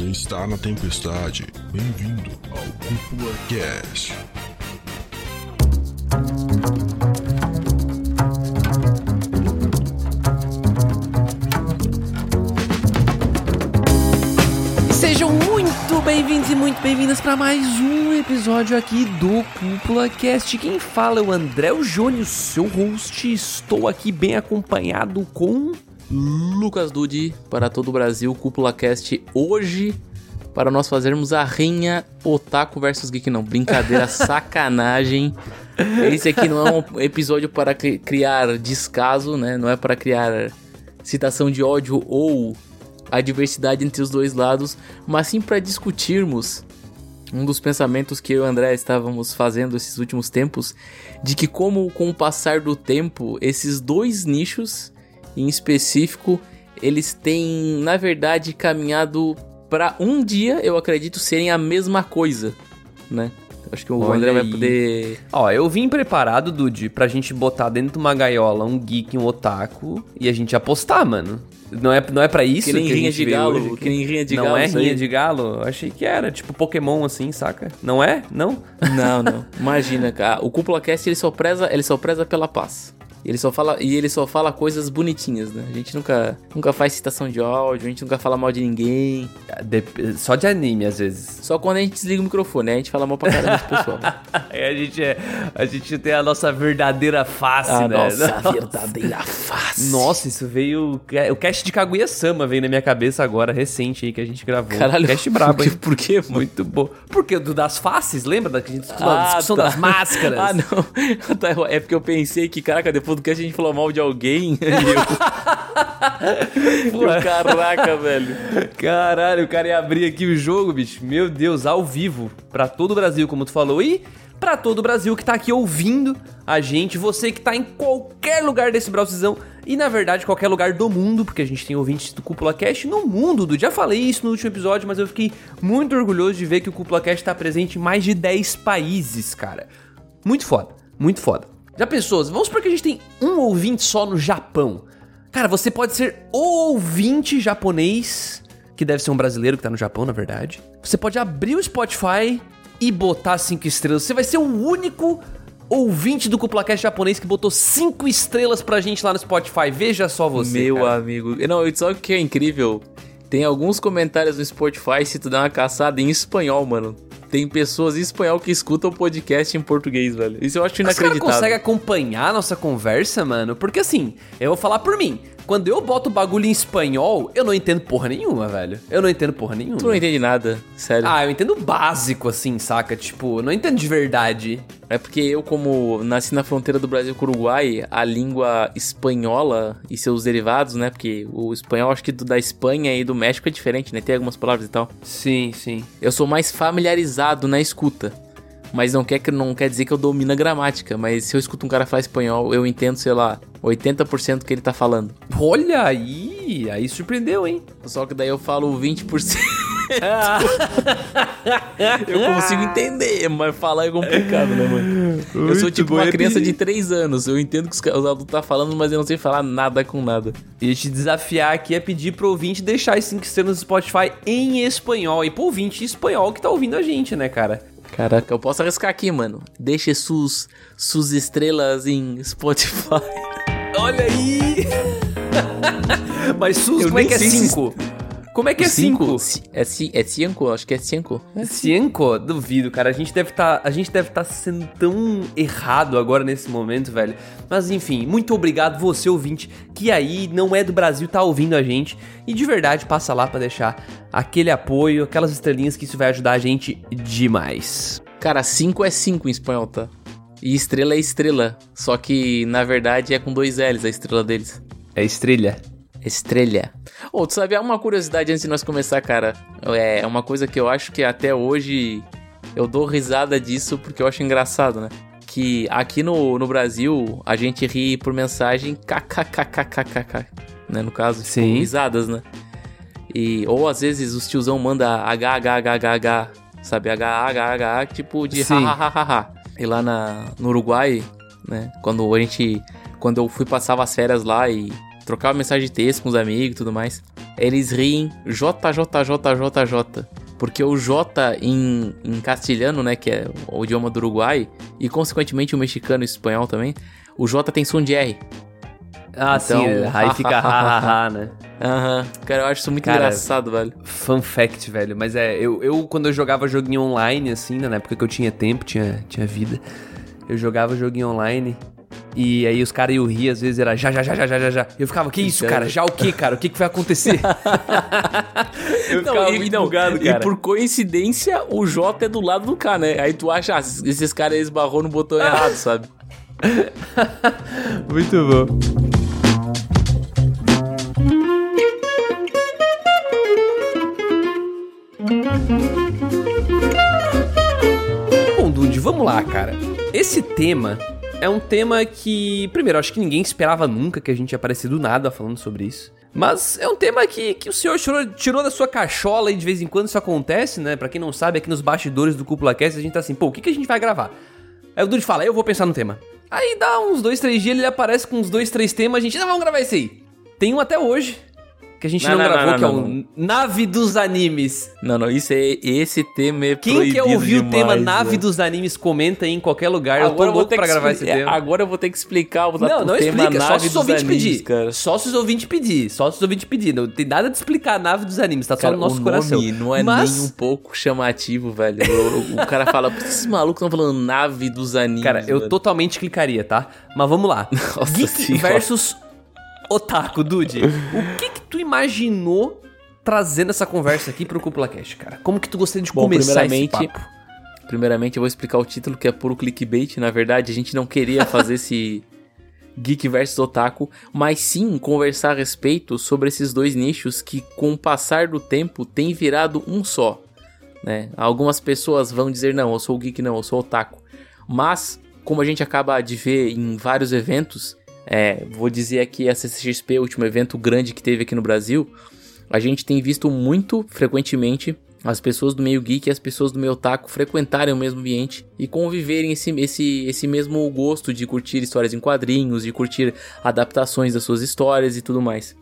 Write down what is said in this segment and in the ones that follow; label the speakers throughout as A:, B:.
A: Você está na tempestade. Bem-vindo ao Cúpula Cast.
B: Sejam muito bem-vindos e muito bem-vindas para mais um episódio aqui do Cúpula Cast. Quem fala é o André o Júnior, seu host. Estou aqui bem acompanhado com Lucas Dude para todo o Brasil, Cúpula Cast hoje para nós fazermos a rinha Otaku versus Geek não, brincadeira, sacanagem. Esse aqui não é um episódio para cri- criar descaso, né? Não é para criar citação de ódio ou a diversidade entre os dois lados, mas sim para discutirmos um dos pensamentos que eu e o André estávamos fazendo esses últimos tempos, de que como com o passar do tempo, esses dois nichos em específico, eles têm, na verdade, caminhado para um dia, eu acredito, serem a mesma coisa, né? Acho que o
C: Olha
B: André vai
C: aí.
B: poder
C: Ó, eu vim preparado, Dude, pra gente botar dentro de uma gaiola um geek um otaku e a gente apostar, mano. Não é, não é pra isso
B: que nem
C: a
B: rinha
C: gente
B: de galo, que nem rinha de
C: não
B: galo.
C: é
B: isso aí.
C: rinha de galo? Achei que era, tipo Pokémon assim, saca? Não é? Não?
B: Não, não. Imagina, cara. O Cúpula Cast ele só preza, ele só preza pela paz. Ele só fala e ele só fala coisas bonitinhas, né? A gente nunca, nunca faz citação de áudio, a gente nunca fala mal de ninguém.
C: Dep- Só de anime, às vezes.
B: Só quando a gente desliga o microfone, aí a gente fala mal pra caramba do pessoal.
C: Aí a gente, é, a gente tem a nossa verdadeira face,
B: A
C: né?
B: nossa verdadeira face.
C: Nossa, isso veio. O cast de Kaguya Sama veio na minha cabeça agora, recente aí, que a gente gravou.
B: Caralho,
C: Cast brabo, hein?
B: por quê?
C: Muito bom. Porque do das faces, lembra da que a gente discutiu a discussão
B: tá.
C: das máscaras?
B: Ah, não. Tá, É porque eu pensei que, caraca, depois do que a gente falou mal de alguém. e eu... eu, caraca, velho.
C: Caralho, o cara ia abrir aqui o jogo, bicho. Meu Deus, ao vivo. Pra todo o Brasil, como tu falou. E pra todo o Brasil que tá aqui ouvindo a gente. Você que tá em qualquer lugar desse Brasilzão. E na verdade, qualquer lugar do mundo, porque a gente tem ouvintes do Cúpula Cast no mundo. Já falei isso no último episódio, mas eu fiquei muito orgulhoso de ver que o Cúpula Cast tá presente em mais de 10 países, cara. Muito foda, muito foda. Já pensou? Vamos supor que a gente tem um ouvinte só no Japão. Cara, você pode ser o ouvinte japonês, que deve ser um brasileiro que tá no Japão, na verdade. Você pode abrir o Spotify e botar cinco estrelas. Você vai ser o único ouvinte do Cuplacast japonês que botou cinco estrelas pra gente lá no Spotify. Veja só você.
B: Meu
C: cara.
B: amigo. Não, só que é incrível. Tem alguns comentários no Spotify, se tu der uma caçada em espanhol, mano. Tem pessoas em espanhol que escutam o podcast em português, velho. Isso eu acho inacreditável.
C: conseguem acompanhar a nossa conversa, mano? Porque assim, eu vou falar por mim. Quando eu boto o bagulho em espanhol, eu não entendo porra nenhuma, velho. Eu não entendo porra nenhuma.
B: Tu não entende nada, sério.
C: Ah, eu entendo básico, assim, saca? Tipo, não entendo de verdade.
B: É porque eu, como nasci na fronteira do Brasil com o Uruguai, a língua espanhola e seus derivados, né? Porque o espanhol, acho que do da Espanha e do México é diferente, né? Tem algumas palavras e tal.
C: Sim, sim.
B: Eu sou mais familiarizado na escuta. Mas não quer, que- não quer dizer que eu domino a gramática. Mas se eu escuto um cara falar espanhol, eu entendo, sei lá, 80% do que ele tá falando.
C: Olha aí, aí surpreendeu, hein?
B: Só que daí eu falo 20%. eu consigo entender, mas falar é complicado, né, mano? eu sou
C: Muito
B: tipo uma
C: é
B: criança
C: de-
B: de 3 anos. Eu entendo que os, ca- os adultos tá falando, mas eu não sei falar nada com nada.
C: E te desafiar aqui é pedir pro ouvinte deixar as 5 estrelas no Spotify em espanhol. E pro ouvinte espanhol que tá ouvindo a gente, né, cara?
B: Caraca, eu posso arriscar aqui, mano. Deixe sus, sus estrelas em Spotify.
C: Olha aí! Mas Sus,
B: Eu
C: como é que é
B: sei se-
C: 5? Como é que é 5?
B: Ci- É 5? É 5? Acho que é 5.
C: Cinco? Duvido, cara. A gente deve tá, a gente deve estar sendo tão errado agora nesse momento, velho. Mas enfim, muito obrigado você ouvinte que aí não é do Brasil tá ouvindo a gente e de verdade passa lá pra deixar aquele apoio, aquelas estrelinhas que isso vai ajudar a gente demais.
B: Cara, 5 é 5 em espanhol, tá? E estrela é estrela. Só que, na verdade, é com dois L's a estrela deles.
C: É estrela.
B: Estrela. Ô, tu sabia uma curiosidade antes de nós começar, cara? É uma coisa que eu acho que até hoje eu dou risada disso porque eu acho engraçado, né? Que aqui no, no Brasil a gente ri por mensagem kkkkkkk, né? No caso, tipo,
C: Sim.
B: risadas, né? E, ou às vezes os tiozão manda HHHH, sabe? HHHH, tipo de hahaha. E lá na, no Uruguai, né? Quando a gente. Quando eu fui passava as férias lá e trocava mensagem de texto com os amigos e tudo mais. Eles riem JJJJJ. Porque o J em, em castelhano, né, que é o idioma do Uruguai, e consequentemente o mexicano e o espanhol também, o J tem som de R.
C: Ah, então, sim, aí fica hahaha, né?
B: Aham. Uhum. Cara, eu acho isso muito Cara, engraçado, velho.
C: Fun fact, velho. Mas é, eu, eu quando eu jogava joguinho online, assim, né, na época que eu tinha tempo, tinha, tinha vida, eu jogava joguinho online. E aí os caras iam rir, às vezes era já, já, já, já, já, já, já. Eu ficava, que isso, cara? Já o que, cara? O que, que vai acontecer?
B: eu não, ficava e, muito não, bugado, cara. E por coincidência, o J é do lado do K, né? Aí tu acha, ah, esses caras esbarrou no botão errado, sabe?
C: muito bom. Bom, Dude, vamos lá, cara. Esse tema é um tema que, primeiro, acho que ninguém esperava nunca que a gente ia aparecer do nada falando sobre isso. Mas é um tema que, que o senhor tirou, tirou da sua cachola e de vez em quando isso acontece, né? Pra quem não sabe, aqui nos bastidores do Cúpula Cast, a gente tá assim, pô, o que, que a gente vai gravar? Aí o Dude fala, eu vou pensar no tema. Aí dá uns dois, três dias, ele aparece com uns dois, três temas, a gente, não, vamos gravar esse aí. Tem um até hoje, que a gente não, não, não gravou, não, que é o Nave dos Animes.
B: Não, não, isso é esse tema é
C: Quem quer ouvir demais, o tema Nave dos Animes, comenta aí em qualquer lugar. Agora eu tô louco pra gravar esse tema.
B: Agora eu vou ter que explicar
C: o, não, não tema explica, Nave só se os ouvintes pedir. Cara. Só se os ouvintes pedir, só se os ouvintes pedir. Não tem nada de explicar a Nave dos Animes, tá cara, só no nosso
B: o
C: coração.
B: Nome não é Mas... nem um pouco chamativo, velho. O, o cara fala, por que esses malucos estão falando Nave dos Animes?
C: Cara, eu
B: velho?
C: totalmente clicaria, tá? Mas vamos lá. Nossa Geek senhora. versus Otaku, Dude, o que que tu imaginou trazendo essa conversa aqui pro Cúpula Cash, cara? Como que tu gostaria de Bom, começar esse papo?
B: Primeiramente, eu vou explicar o título, que é puro clickbait. Na verdade, a gente não queria fazer esse geek versus otaku, mas sim conversar a respeito sobre esses dois nichos que, com o passar do tempo, tem virado um só. Né? Algumas pessoas vão dizer, não, eu sou geek, não, eu sou otaku. Mas, como a gente acaba de ver em vários eventos, é, vou dizer aqui a CCXP, o último evento grande que teve aqui no Brasil, a gente tem visto muito frequentemente as pessoas do meio geek e as pessoas do meio otaku frequentarem o mesmo ambiente e conviverem esse, esse, esse mesmo gosto de curtir histórias em quadrinhos, de curtir adaptações das suas histórias e tudo mais.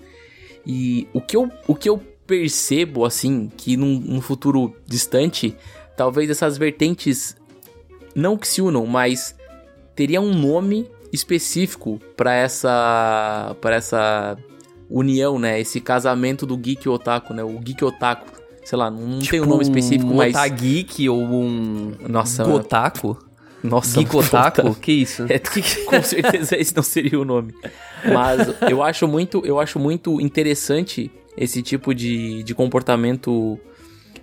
B: E o que eu, o que eu percebo, assim, que num, num futuro distante, talvez essas vertentes não que se unam, mas teria um nome específico para essa para essa união, né? Esse casamento do geek e otaku, né? O geek otaku. Sei lá, não tipo tem um nome específico, um mas
C: geek ou um
B: Nossa,
C: Gotaku?
B: Nossa,
C: Geek Otaku? Que isso?
B: É, com certeza esse não seria o nome. Mas eu acho muito, eu acho muito interessante esse tipo de, de comportamento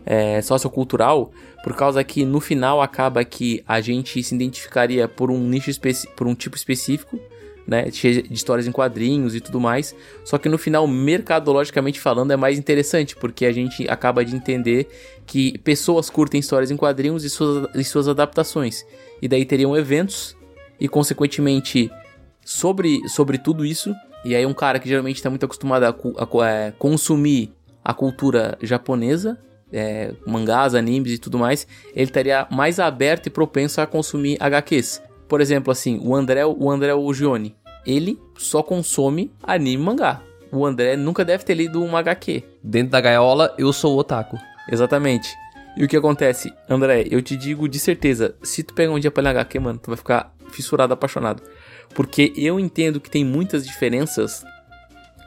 B: é, sociocultural, por causa que no final acaba que a gente se identificaria por um nicho por um tipo específico, né, de histórias em quadrinhos e tudo mais. Só que no final, mercadologicamente falando, é mais interessante, porque a gente acaba de entender que pessoas curtem histórias em quadrinhos e suas, e suas adaptações. E daí teriam eventos e, consequentemente, sobre, sobre tudo isso. E aí um cara que geralmente está muito acostumado a, a, a é, consumir a cultura japonesa é, mangás, animes e tudo mais, ele estaria mais aberto e propenso a consumir HQs. Por exemplo, assim, o André, o André Ugione, ele só consome anime e mangá. O André nunca deve ter lido um HQ.
C: Dentro da gaiola, eu sou o otaku.
B: Exatamente. E o que acontece? André, eu te digo de certeza, se tu pegar um dia pra ler HQ, mano, tu vai ficar fissurado, apaixonado. Porque eu entendo que tem muitas diferenças,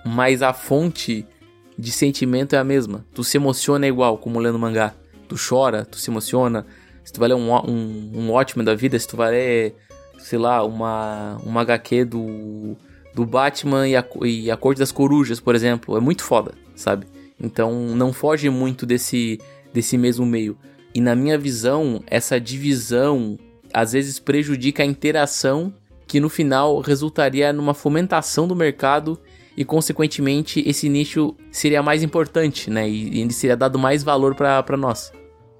B: mas a fonte de sentimento é a mesma. Tu se emociona igual, como lendo mangá. Tu chora, tu se emociona. Se tu vai ler um, um, um ótimo da vida, se tu vai ler, sei lá, uma, uma HQ do, do Batman e a, e a Corte das Corujas, por exemplo, é muito foda, sabe? Então não foge muito desse, desse mesmo meio. E na minha visão, essa divisão às vezes prejudica a interação que no final resultaria numa fomentação do mercado e consequentemente esse nicho seria mais importante, né? E ele seria dado mais valor para nós.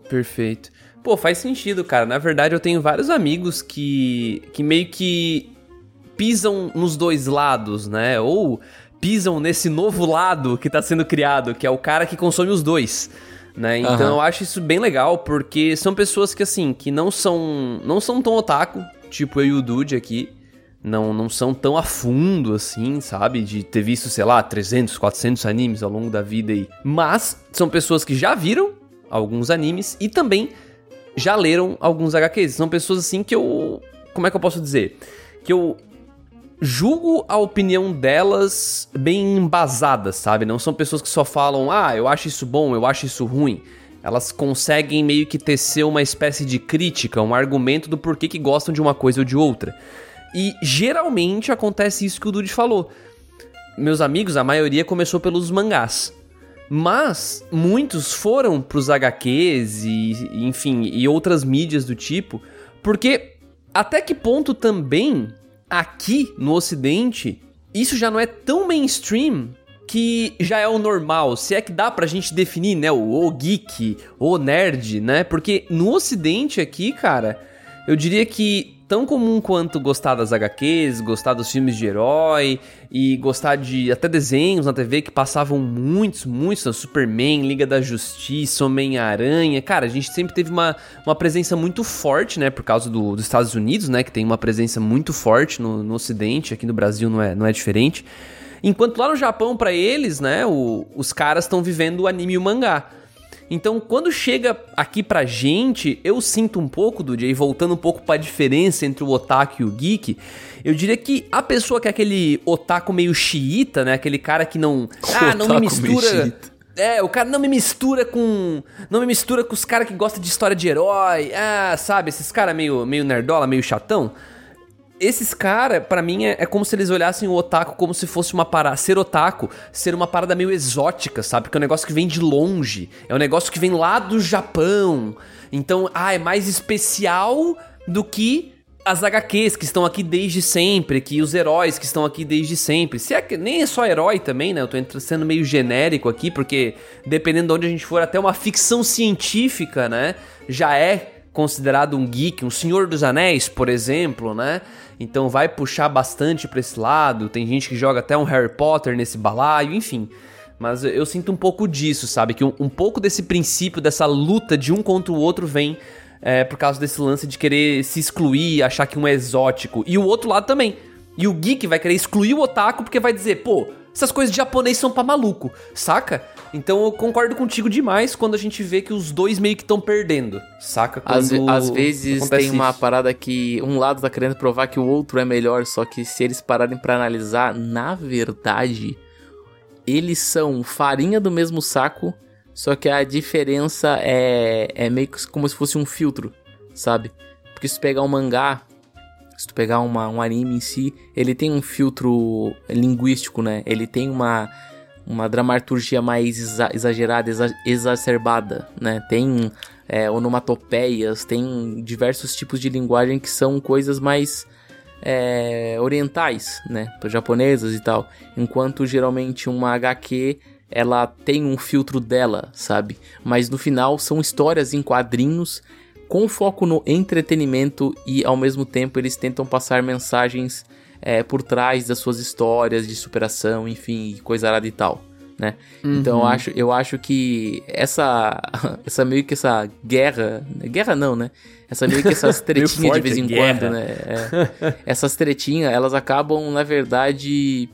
C: Perfeito. Pô, faz sentido, cara. Na verdade, eu tenho vários amigos que, que meio que pisam nos dois lados, né? Ou pisam nesse novo lado que tá sendo criado, que é o cara que consome os dois. Né? Então uhum. eu acho isso bem legal, porque são pessoas que assim, que não são não são tão otaku, tipo eu e o Dude aqui, não, não são tão a fundo assim, sabe? De ter visto, sei lá, 300, 400 animes ao longo da vida aí. Mas são pessoas que já viram alguns animes e também já leram alguns HQs. São pessoas assim que eu. Como é que eu posso dizer? Que eu julgo a opinião delas bem embasada, sabe? Não são pessoas que só falam, ah, eu acho isso bom, eu acho isso ruim. Elas conseguem meio que tecer uma espécie de crítica, um argumento do porquê que gostam de uma coisa ou de outra. E geralmente acontece isso que o Dude falou. Meus amigos, a maioria começou pelos mangás. Mas muitos foram pros HQs e, enfim, e outras mídias do tipo, porque até que ponto também aqui no ocidente isso já não é tão mainstream que já é o normal, se é que dá pra gente definir, né, o, o geek, o nerd, né? Porque no ocidente aqui, cara, eu diria que tão comum quanto gostar das HQs, gostar dos filmes de herói e gostar de até desenhos na TV que passavam muitos, muitos? Superman, Liga da Justiça, Homem-Aranha. Cara, a gente sempre teve uma, uma presença muito forte, né, por causa do, dos Estados Unidos, né, que tem uma presença muito forte no, no Ocidente, aqui no Brasil não é, não é diferente. Enquanto lá no Japão, para eles, né, o, os caras estão vivendo o anime e o mangá. Então, quando chega aqui pra gente, eu sinto um pouco, do dia voltando um pouco pra diferença entre o otaku e o geek, eu diria que a pessoa que é aquele otaku meio xiita, né? Aquele cara que não. Ah, não me mistura. É, o cara não me mistura com. Não me mistura com os caras que gostam de história de herói. Ah, sabe? Esses caras meio, meio nerdola, meio chatão esses caras, para mim, é, é, como se eles olhassem o otaku como se fosse uma parada. Ser otaku, ser uma parada meio exótica, sabe? Porque é um negócio que vem de longe. É um negócio que vem lá do Japão. Então, ah, é mais especial do que as HQs que estão aqui desde sempre, que os heróis que estão aqui desde sempre. Se é que nem é só herói também, né? Eu tô sendo meio genérico aqui, porque dependendo de onde a gente for, até uma ficção científica, né? Já é considerado um geek, um Senhor dos Anéis, por exemplo, né? Então vai puxar bastante para esse lado. Tem gente que joga até um Harry Potter nesse balaio, enfim. Mas eu sinto um pouco disso, sabe? Que um, um pouco desse princípio, dessa luta de um contra o outro vem é, por causa desse lance de querer se excluir, achar que um é exótico. E o outro lado também. E o geek vai querer excluir o otaku porque vai dizer, pô, essas coisas de japonês são pra maluco, saca? Então eu concordo contigo demais quando a gente vê que os dois meio que estão perdendo, saca?
B: Às, às, vezes tem uma isso. parada que um lado tá querendo provar que o outro é melhor, só que se eles pararem para analisar, na verdade, eles são farinha do mesmo saco, só que a diferença é, é meio que como se fosse um filtro, sabe? Porque se pegar um mangá, se tu pegar uma, um anime em si, ele tem um filtro linguístico, né? Ele tem uma uma dramaturgia mais exa exagerada, exa exacerbada, né? Tem é, onomatopeias, tem diversos tipos de linguagem que são coisas mais é, orientais, né? Japonesas e tal. Enquanto geralmente uma HQ ela tem um filtro dela, sabe? Mas no final são histórias em quadrinhos com foco no entretenimento e ao mesmo tempo eles tentam passar mensagens é, por trás das suas histórias de superação, enfim, coisa arada e tal. Né? Uhum. Então eu acho, eu acho que essa essa meio que essa guerra, guerra não, né? Essa meio que essas tretinhas de vez em guerra. quando, né? É, essas tretinhas, elas acabam na verdade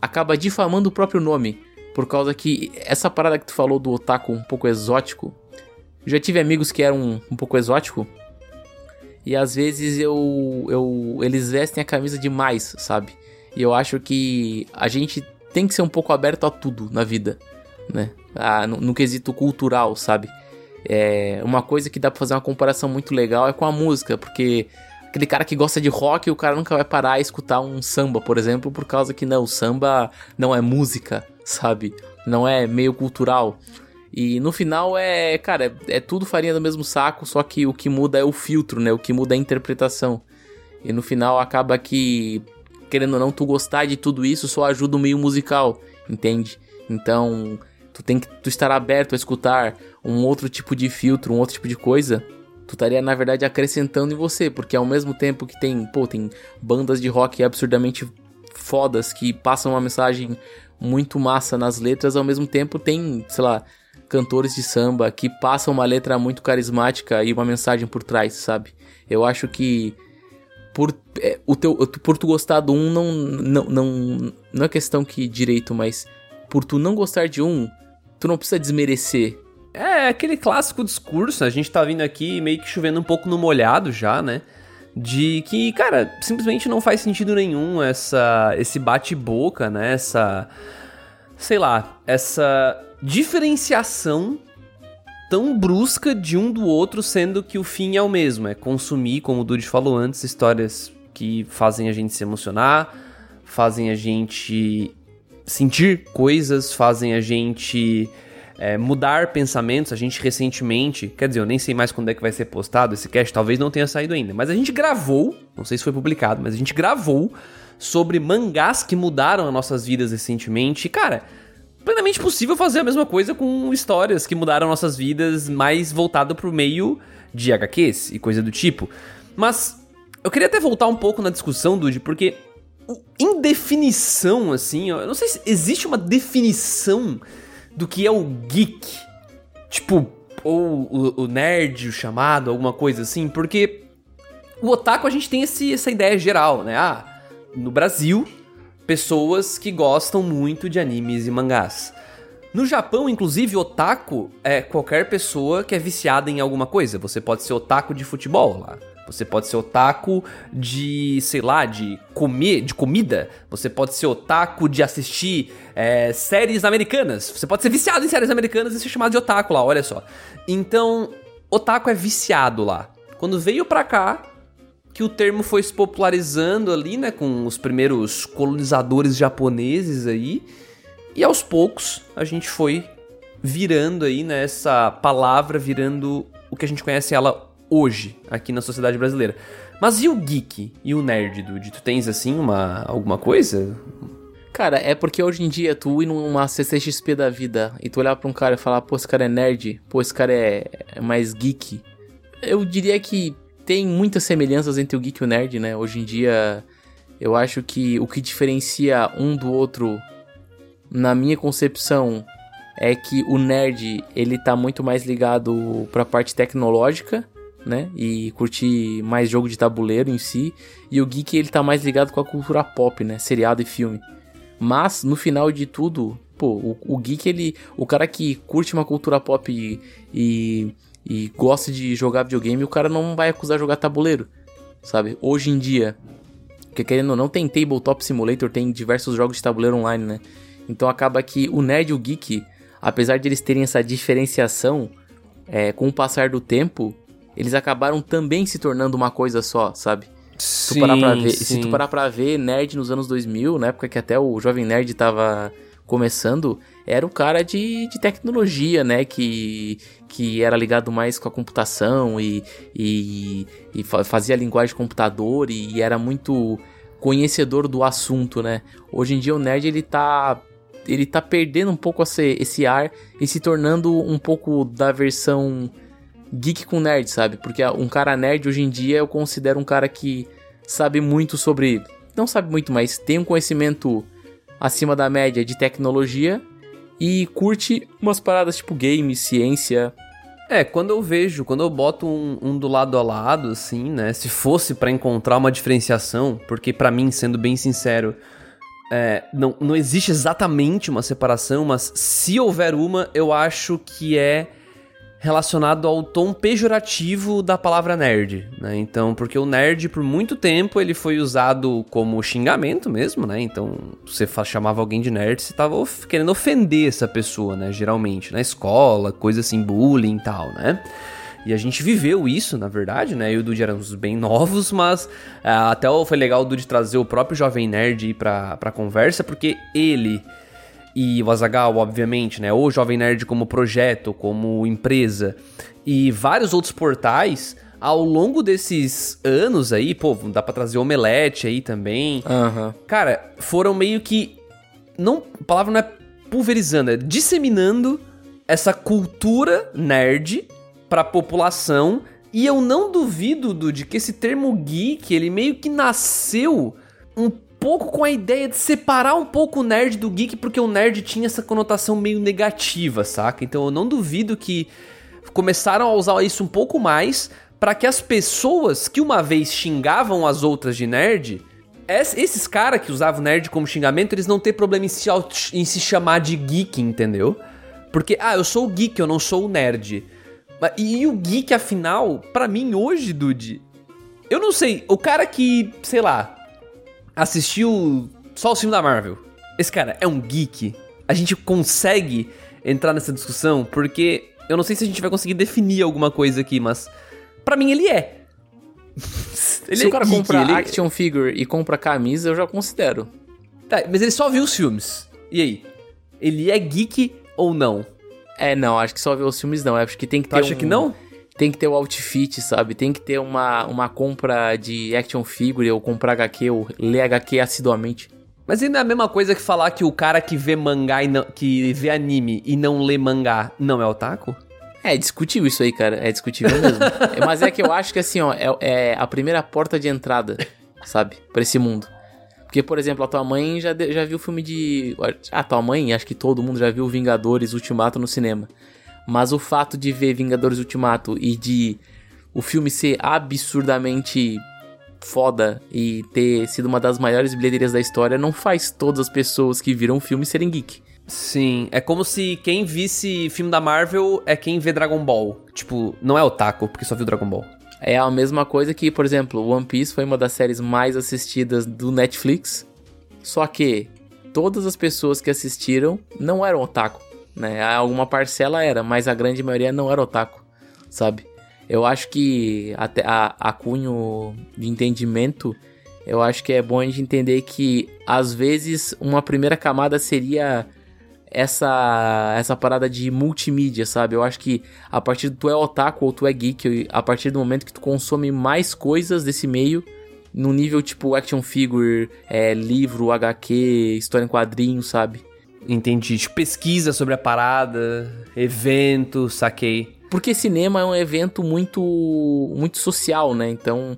B: acaba difamando o próprio nome, por causa que essa parada que tu falou do otaku um pouco exótico, já tive amigos que eram um pouco exótico, e às vezes eu, eu eles vestem a camisa demais, sabe? E eu acho que a gente tem que ser um pouco aberto a tudo na vida, né? No, no, quesito cultural, sabe? É, uma coisa que dá pra fazer uma comparação muito legal é com a música, porque aquele cara que gosta de rock, o cara nunca vai parar a escutar um samba, por exemplo, por causa que não, o samba não é música, sabe? Não é meio cultural. E no final é, cara, é, é tudo farinha do mesmo saco, só que o que muda é o filtro, né? O que muda é a interpretação. E no final acaba que, querendo ou não, tu gostar de tudo isso só ajuda o meio musical, entende? Então, tu tem que tu estar aberto a escutar um outro tipo de filtro, um outro tipo de coisa. Tu estaria, na verdade, acrescentando em você, porque ao mesmo tempo que tem, pô, tem bandas de rock absurdamente fodas que passam uma mensagem muito massa nas letras, ao mesmo tempo tem, sei lá, cantores de samba que passam uma letra muito carismática e uma mensagem por trás, sabe? Eu acho que por, é, o teu, por tu gostar do um, não, não, não, não é questão que direito, mas por tu não gostar de um, tu não precisa desmerecer.
C: É, aquele clássico discurso, a gente tá vindo aqui meio que chovendo um pouco no molhado já, né? De que, cara, simplesmente não faz sentido nenhum essa, esse bate-boca, né? Essa, sei lá, essa diferenciação tão brusca de um do outro, sendo que o fim é o mesmo, é consumir, como o Dude falou antes, histórias que fazem a gente se emocionar, fazem a gente sentir coisas, fazem a gente é, mudar pensamentos. A gente recentemente, quer dizer, eu nem sei mais quando é que vai ser postado esse cast, talvez não tenha saído ainda, mas a gente gravou, não sei se foi publicado, mas a gente gravou sobre mangás que mudaram as nossas vidas recentemente. E, cara, plenamente possível fazer a mesma coisa com histórias que mudaram nossas vidas, mais voltado pro meio de HQs e coisa do tipo. Mas eu queria até voltar um pouco na discussão, Dude, porque em definição, assim, eu não sei se existe uma definição do que é o geek. Tipo, ou o, o nerd, o chamado, alguma coisa assim, porque o otaku a gente tem esse, essa ideia geral, né? Ah, no Brasil, pessoas que gostam muito de animes e mangás. No Japão, inclusive, otaku é qualquer pessoa que é viciada em alguma coisa. Você pode ser otaku de futebol lá. Você pode ser otaku de, sei lá, de comer, de comida. Você pode ser otaku de assistir é, séries americanas. Você pode ser viciado em séries americanas e ser chamado de otaku lá, olha só. Então, otaku é viciado lá. Quando veio pra cá, que o termo foi se popularizando ali, né, com os primeiros colonizadores japoneses aí, e aos poucos a gente foi virando aí nessa né, palavra, virando o que a gente conhece ela hoje aqui na sociedade brasileira. Mas e o geek e o nerd, Dude? Tu tens assim uma alguma coisa?
B: Cara, é porque hoje em dia tu ir numa CCXP da vida e tu olhar pra um cara e falar, pô, esse cara é nerd, pô, esse cara é, é mais geek. Eu diria que tem muitas semelhanças entre o geek e o nerd, né? Hoje em dia, eu acho que o que diferencia um do outro, na minha concepção, é que o nerd, ele tá muito mais ligado pra parte tecnológica, né? E curtir mais jogo de tabuleiro em si. E o geek, ele tá mais ligado com a cultura pop, né? Seriado e filme. Mas, no final de tudo, pô, o, o geek, ele... O cara que curte uma cultura pop e, e e gosta de jogar videogame, o cara não vai acusar jogar tabuleiro, sabe? Hoje em dia, que querendo ou não, tem Tabletop Simulator, tem diversos jogos de tabuleiro online, né? Então acaba que o nerd e o geek, apesar de eles terem essa diferenciação, é, com o passar do tempo, eles acabaram também se tornando uma coisa só, sabe?
C: Sim,
B: se, tu parar pra ver, se tu parar pra ver nerd nos anos 2000, na época que até o Jovem Nerd tava começando, era um cara de, de tecnologia, né? Que, que era ligado mais com a computação e, e, e fazia linguagem de computador e, e era muito conhecedor do assunto, né? Hoje em dia o nerd ele tá ele tá perdendo um pouco esse, esse ar e se tornando um pouco da versão geek com nerd, sabe? Porque um cara nerd hoje em dia eu considero um cara que sabe muito sobre. Não sabe muito, mas tem um conhecimento acima da média de tecnologia e curte umas paradas tipo game, ciência.
C: É, quando eu vejo, quando eu boto um, um do lado a lado, assim, né? Se fosse para encontrar uma diferenciação, porque para mim, sendo bem sincero, é, não, não existe exatamente uma separação, mas se houver uma, eu acho que é relacionado ao tom pejorativo da palavra nerd, né? Então, porque o nerd por muito tempo ele foi usado como xingamento mesmo, né? Então, você chamava alguém de nerd, você tava of querendo ofender essa pessoa, né? Geralmente, na escola, coisa assim, bullying e tal, né? E a gente viveu isso, na verdade, né? Eu e o Dude éramos bem novos, mas uh, até foi legal o Dude trazer o próprio Jovem Nerd pra, pra conversa, porque ele e o Azagal, obviamente, né? Ou Jovem Nerd como projeto, como empresa, e vários outros portais, ao longo desses anos aí, pô, dá pra trazer Omelete aí também.
B: Uhum.
C: Cara, foram meio que. Não, a palavra não é pulverizando, é disseminando essa cultura nerd pra população. E eu não duvido, de que esse termo geek, ele meio que nasceu um pouco com a ideia de separar um pouco o nerd do geek, porque o nerd tinha essa conotação meio negativa, saca? Então eu não duvido que começaram a usar isso um pouco mais para que as pessoas que uma vez xingavam as outras de nerd, esses caras que usavam nerd como xingamento, eles não têm problema em se, em se chamar de geek, entendeu? Porque, ah, eu sou o geek, eu não sou o nerd. E, o geek, afinal, para mim hoje, Dude, eu não sei, o cara que, sei lá, assistiu só o filme da Marvel, esse cara é um geek? A gente consegue entrar nessa discussão? Porque eu não sei se a gente vai conseguir definir alguma coisa aqui, mas para mim ele é.
B: ele se é o cara geek, compra ele... action figure e compra camisa, eu já considero.
C: Tá, mas ele só viu os filmes. E aí? Ele é geek ou não?
B: É, não, acho que só ver os filmes não. Acho que tem que ter. Tu
C: acha um... que não?
B: Tem que ter o outfit, sabe? Tem que ter uma, uma compra de action figure ou comprar HQ ou ler HQ assiduamente.
C: Mas ainda é a mesma coisa que falar que o cara que vê mangá e não, que vê anime e não lê mangá não é otaku?
B: É discutível isso aí, cara. É discutível mesmo. Mas é que eu acho que assim, ó, é, é a primeira porta de entrada, sabe? Pra esse mundo. Porque, por exemplo, a tua mãe já, já viu o filme de. A tua mãe, acho que todo mundo já viu Vingadores Ultimato no cinema. Mas o fato de ver Vingadores Ultimato e de o filme ser absurdamente foda e ter sido uma das maiores bilheterias da história não faz todas as pessoas que viram o filme serem geek.
C: Sim, é como se quem visse filme da Marvel é quem vê Dragon Ball. Tipo, não é otaku, porque só viu Dragon Ball.
B: É a mesma coisa que, por exemplo, One Piece foi uma das séries mais assistidas do Netflix. Só que todas as pessoas que assistiram não eram otaku, né? Alguma parcela era, mas a grande maioria não era otaku, sabe? Eu acho que até a, a cunho de entendimento, eu acho que é bom a gente entender que às vezes uma primeira camada seria essa essa parada de multimídia, sabe? Eu acho que a partir do tu é otaku ou tu é geek, a partir do momento que tu consome mais coisas desse meio, no nível tipo action figure, é, livro, HQ, história em quadrinhos, sabe?
C: Entendi. Tipo, pesquisa sobre a parada, evento, saquei.
B: Porque cinema é um evento muito muito social, né? Então,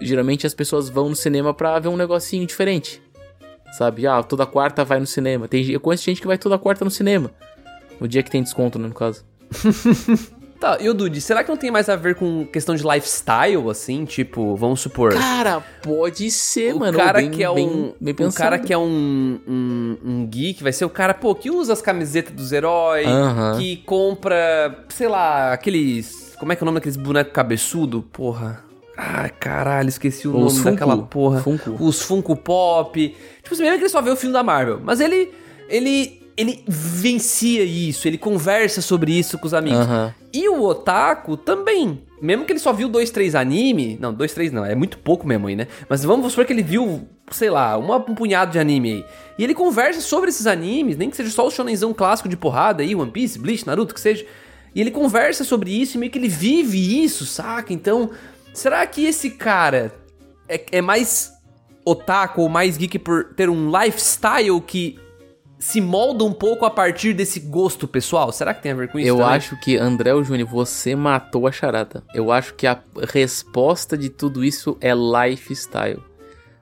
B: geralmente as pessoas vão no cinema pra ver um negocinho diferente. Sabe? Ah, toda quarta vai no cinema. Tem, eu conheço gente que vai toda quarta no cinema. No dia que tem desconto, né, no caso.
C: Tá, e o Dude, será que não tem mais a ver com questão de lifestyle, assim? Tipo, vamos supor.
B: Cara, pode ser,
C: o
B: mano.
C: Cara bem, que é um, bem, bem o cara que é um, um, um, geek vai ser o cara, pô, que usa as camisetas dos heróis, uh -huh. que compra, sei lá, aqueles. Como é que é o nome daqueles bonecos cabeçudo? Porra. Ai, caralho, esqueci o Os nome Funko. daquela porra. Funko. Os Funko Pop. Tipo mesmo que ele só vê o filme da Marvel. Mas ele. Ele. Ele vencia isso, ele conversa sobre isso com os amigos. Uhum. E o Otaku também. Mesmo que ele só viu dois, três anime. Não, dois, três não, é muito pouco mesmo aí, né? Mas vamos supor que ele viu, sei lá, uma, um punhado de anime aí. E ele conversa sobre esses animes, nem que seja só o shonenzão clássico de porrada aí, One Piece, Bleach, Naruto, que seja. E ele conversa sobre isso e meio que ele vive isso, saca? Então, será que esse cara é, é mais otaku ou mais geek por ter um lifestyle que se molda um pouco a partir desse gosto pessoal? Será que tem a ver com isso?
B: Eu também? acho que, André Júnior, você matou a charada. Eu acho que a resposta de tudo isso é lifestyle.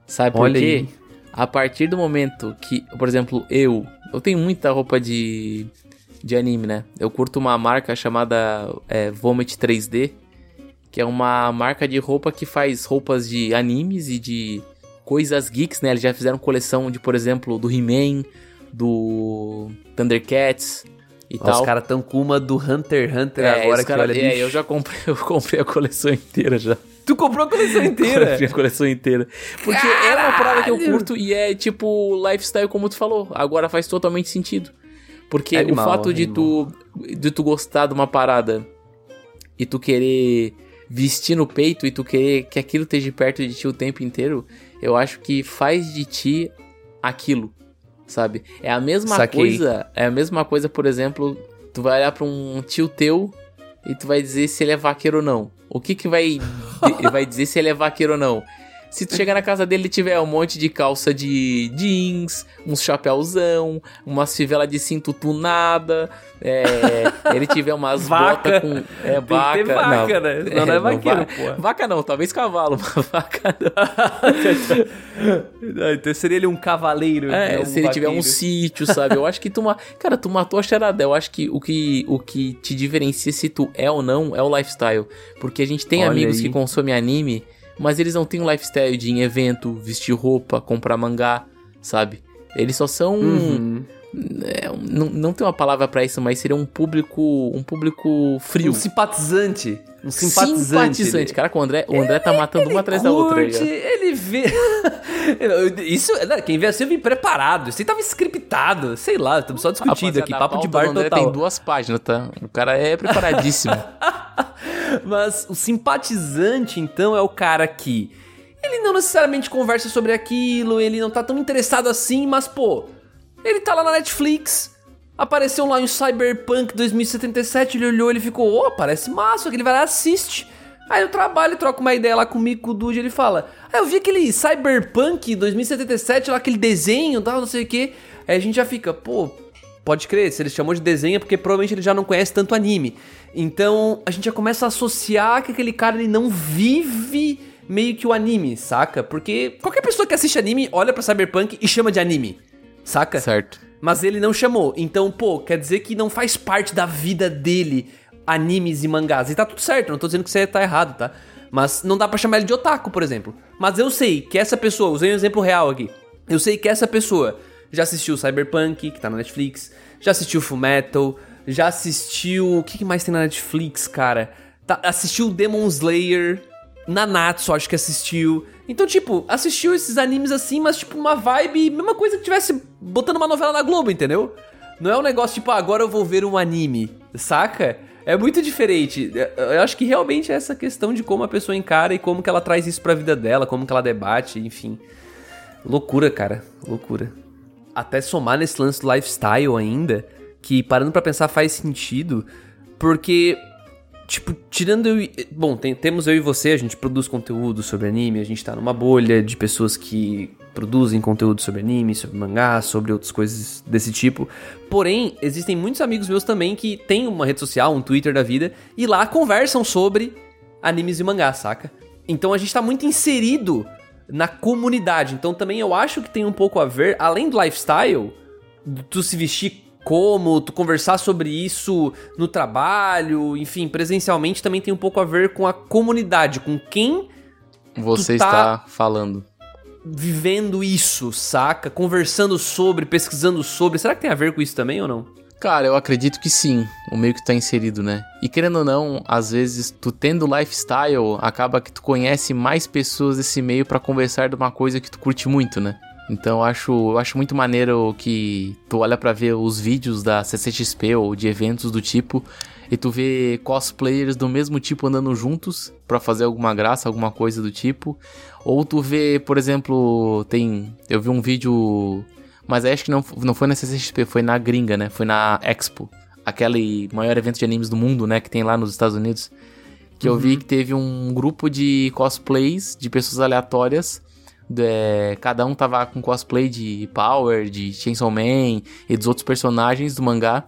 B: Sabe por Olha quê? Aí. A partir do momento que, por exemplo, eu, eu tenho muita roupa de, de anime, né? Eu curto uma marca chamada é, Vomit 3D, que é uma marca de roupa que faz roupas de animes e de coisas geeks, né? Eles já fizeram coleção de, por exemplo, do He-Man, do Thundercats e Ó, tal.
C: Os caras tão com uma do Hunter x Hunter é, agora que
B: cara,
C: olha
B: É, eu já comprei, eu comprei a coleção inteira já.
C: Tu comprou a coleção inteira?
B: comprei a coleção inteira. Porque Caralho! é uma parada que eu curto e é tipo lifestyle como tu falou. Agora faz totalmente sentido. Porque é animal, o fato de tu, de tu gostar de uma parada e tu querer vestir no peito e tu querer que aquilo esteja perto de ti o tempo inteiro, eu acho que faz de ti aquilo sabe? É a mesma Saquei. coisa, é a mesma coisa, por exemplo, tu vai olhar pra um tio teu e tu vai dizer se ele é vaqueiro ou não. O que que vai, vai dizer se ele é vaqueiro ou não? Se tu chegar na casa dele e tiver um monte de calça de jeans, uns chapéuzão, umas fivelas de cinto tunada, é, ele tiver umas
C: vaca.
B: botas com. É,
C: Tem
B: vaca.
C: que ter vaca,
B: não,
C: né? Senão não é vaqueiro,
B: va-. Vaca não, talvez cavalo, mas vaca não.
C: Ah, então seria ele um cavaleiro.
B: É,
C: né? Um
B: se ele tiver um sítio, sabe? Eu acho que tu. ma- Cara, tu matou a charada. Eu acho que o, que o que te diferencia se tu é ou não é o lifestyle. Porque a gente tem
C: Olha
B: amigos
C: aí.
B: que consomem anime, mas eles não têm um lifestyle de ir em evento, vestir roupa, comprar mangá, sabe? Eles só são.
C: Uhum.
B: é, não, não tem uma palavra pra isso, mas seria um público. Um público frio.
C: Um simpatizante. Um simpatizante.
B: Simpatizante. Caraca, o André, o André tá matando uma atrás da outra aí.
C: curte. Ele vê. Isso, né, quem vê assim eu vim preparado. Isso aí tava scriptado. Sei lá, estamos só discutindo
B: Rapaziada,
C: aqui. Papo de bar total.
B: tem duas páginas, tá? O cara é preparadíssimo.
C: Mas o simpatizante, então, é o cara que. Ele não necessariamente conversa sobre aquilo, ele não tá tão interessado assim, mas, pô, ele tá lá na Netflix, apareceu lá em Cyberpunk 2077, ele olhou, ele ficou, ô, parece massa, que ele vai lá assiste. Aí no trabalho, troca uma ideia lá comigo, com o Dude, ele fala, ah, eu vi aquele Cyberpunk 2077, lá aquele desenho, tal, não sei o que. Aí a gente já fica, pô, Pode crer, se ele chamou de desenho é porque provavelmente ele já não conhece tanto anime. Então a gente já começa a associar que aquele cara ele não vive meio que o anime, saca? Porque qualquer pessoa que assiste anime olha pra Cyberpunk e chama de anime, saca?
B: certo.
C: Mas ele não chamou. Então, pô, quer dizer que não faz parte da vida dele animes e mangás. E tá tudo certo, não tô dizendo que você tá errado, tá? Mas não dá pra chamar ele de otaku, por exemplo. Mas eu sei que essa pessoa, usei um exemplo real aqui. Eu sei que essa pessoa já assistiu Cyberpunk, que tá na Netflix, já assistiu Fullmetal, já assistiu. O que, que mais tem na Netflix, cara? Tá, assistiu Demon Slayer, Nanatsu, acho que assistiu. Então, tipo, assistiu esses animes assim, mas tipo, uma vibe, mesma coisa que tivesse botando uma novela na Globo, entendeu? Não é um negócio tipo, ah, agora eu vou ver um anime, saca? É muito diferente. Eu acho que realmente é essa questão de como a pessoa encara e como que ela traz isso pra vida dela, como que ela debate, enfim. Loucura, cara. Loucura. Até somar nesse lance do lifestyle ainda, que parando pra pensar faz sentido, porque tipo, tirando eu e... Bom, tem- temos eu e você, a gente produz conteúdo sobre anime, a gente tá numa bolha de pessoas que produzem conteúdo sobre anime, sobre mangá, sobre outras coisas desse tipo. Porém, existem muitos amigos meus também que têm uma rede social, um Twitter da vida, e lá conversam sobre animes e mangá, saca? Então a gente tá muito inserido na comunidade. Então também eu acho que tem um pouco a ver, além do lifestyle, tu se vestir como, tu conversar sobre isso no trabalho, enfim, presencialmente também tem um pouco a ver com a comunidade, com quem
B: Você
C: tá-
B: está falando.
C: vivendo isso, saca? Conversando sobre, pesquisando sobre. Será que tem a ver com isso também ou não?
B: Cara, eu acredito que sim, o meio que tá inserido, né? E querendo ou não, às vezes tu tendo lifestyle, acaba que tu conhece mais pessoas desse meio pra conversar de uma coisa que tu curte muito, né? Então eu acho, eu acho muito maneiro que tu olha pra ver os vídeos da CCXP ou de eventos do tipo e tu vê cosplayers do mesmo tipo andando juntos pra fazer alguma graça, alguma coisa do tipo. Ou tu vê, por exemplo, tem. Eu vi um vídeo. Mas acho que não, não foi na CCXP, foi na gringa, né? Foi na Expo. Aquele maior evento de animes do mundo, né? Que tem lá nos Estados Unidos. Que eu vi que teve um grupo de cosplays de pessoas aleatórias. É, cada um tava com cosplay de Power, de Chainsaw Man e dos outros personagens do mangá.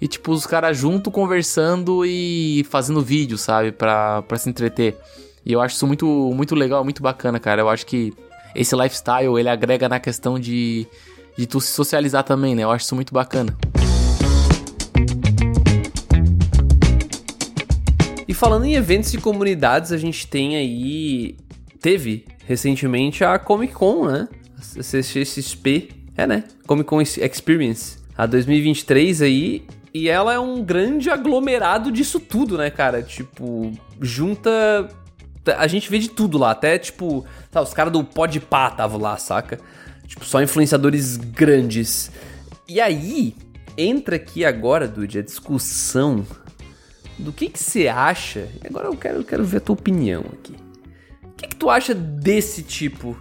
B: E, tipo, os caras junto conversando e fazendo vídeo, sabe? Pra, pra se entreter. E eu acho isso muito, muito legal, muito bacana, cara. Eu acho que esse lifestyle, ele agrega na questão de, de tu se socializar também, né? Eu acho isso muito bacana.
C: E falando em eventos e comunidades, a gente tem aí. Teve recentemente a Comic Con, né? A CCXP. É, né? Comic Con Experience. A 2023 aí. E ela é um grande aglomerado disso tudo, né, cara? Tipo, junta. A gente vê de tudo lá. Até, tipo, tá, os caras do Podpah estavam lá, saca? Tipo, só influenciadores grandes. E aí, entra aqui agora, Dude, a discussão do que que você acha. Agora eu quero, eu quero ver a tua opinião aqui. Que que tu acha desse tipo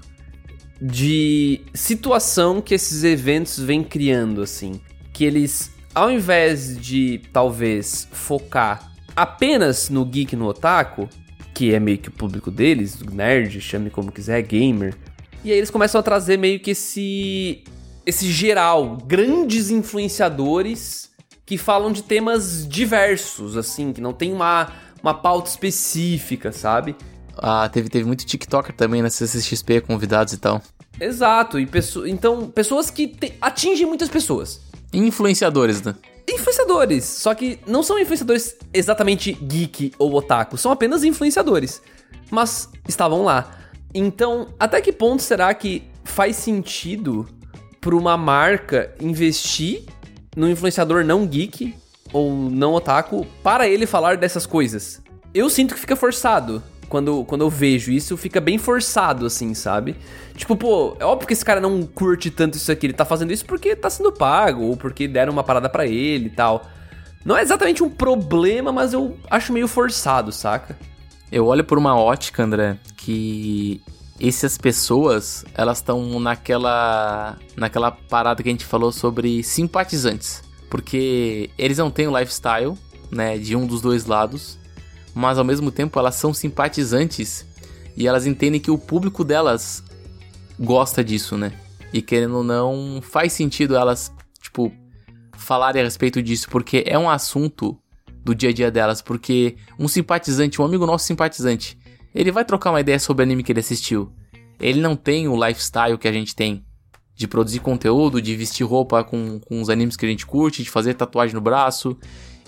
C: de situação que esses eventos vêm criando, assim? Que eles, ao invés de talvez focar apenas no geek no otaku, que é meio que o público deles, nerd, chame como quiser, gamer. E aí eles começam a trazer meio que esse esse geral, grandes influenciadores que falam de temas diversos, assim, que não tem uma, uma pauta específica, sabe?
B: Ah, teve, teve muito TikToker também na CCXP, convidados e tal.
C: Exato, e pesso então pessoas que te, atingem muitas pessoas.
B: Influenciadores, né?
C: Influenciadores, só que não são influenciadores exatamente geek ou otaku, são apenas influenciadores. Mas estavam lá. Então, até que ponto será que faz sentido para uma marca investir no influenciador não geek ou não otaku para ele falar dessas coisas? Eu sinto que fica forçado quando, quando eu vejo isso, fica bem forçado, assim, sabe? Tipo, pô, é óbvio que esse cara não curte tanto isso aqui, ele tá fazendo isso porque tá sendo pago, ou porque deram uma parada para ele e tal. Não é exatamente um problema, mas eu acho meio forçado, saca?
B: Eu olho por uma ótica, André, que essas pessoas, elas estão naquela naquela parada que a gente falou sobre simpatizantes, porque eles não têm o lifestyle, né, de um dos dois lados, mas ao mesmo tempo elas são simpatizantes e elas entendem que o público delas gosta disso, né? E querendo ou não, faz sentido elas, tipo, falarem a respeito disso, porque é um assunto do dia a dia delas, porque um simpatizante, um amigo nosso simpatizante, ele vai trocar uma ideia sobre o anime que ele assistiu. Ele não tem o lifestyle que a gente tem de produzir conteúdo, de vestir roupa com, com os animes que a gente curte, de fazer tatuagem no braço,